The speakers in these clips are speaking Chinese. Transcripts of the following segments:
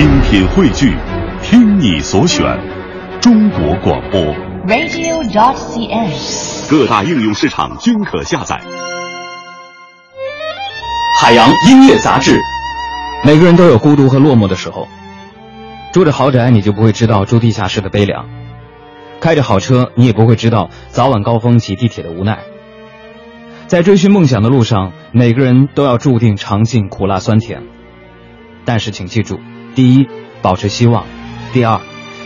精品汇聚，听你所选，中国广播。radio.dot.cn，。各大应用市场均可下载。海洋音乐杂志。每个人都有孤独和落寞的时候。住着豪宅，你就不会知道住地下室的悲凉；开着好车，你也不会知道早晚高峰挤地铁的无奈。在追寻梦想的路上，每个人都要注定尝尽苦辣酸甜。但是请记住：第一，保持希望；第二，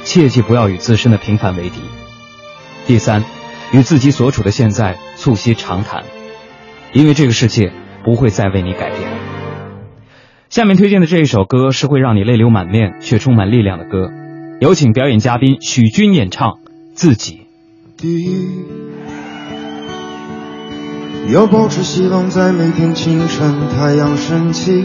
切记不要与自身的平凡为敌；第三，与自己所处的现在促膝长谈，因为这个世界不会再为你改变。下面推荐的这一首歌是会让你泪流满面却充满力量的歌，有请表演嘉宾许军演唱《自己》。第一，要保持希望，在每天清晨太阳升起，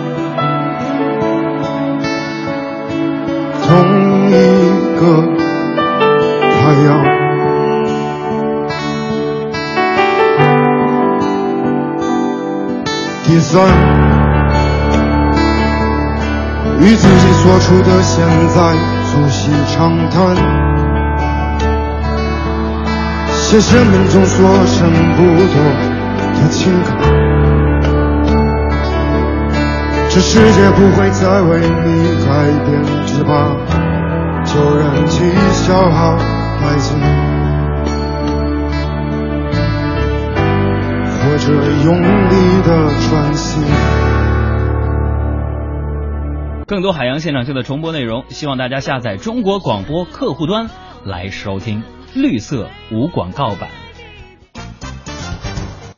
同一个太阳。第三。与自己所处的现在促膝长谈，写生命中所剩不多的情感。这世界不会再为你改变，只怕旧人气消耗殆尽，或者用力的喘息。更多海洋现场秀的重播内容，希望大家下载中国广播客户端来收听绿色无广告版。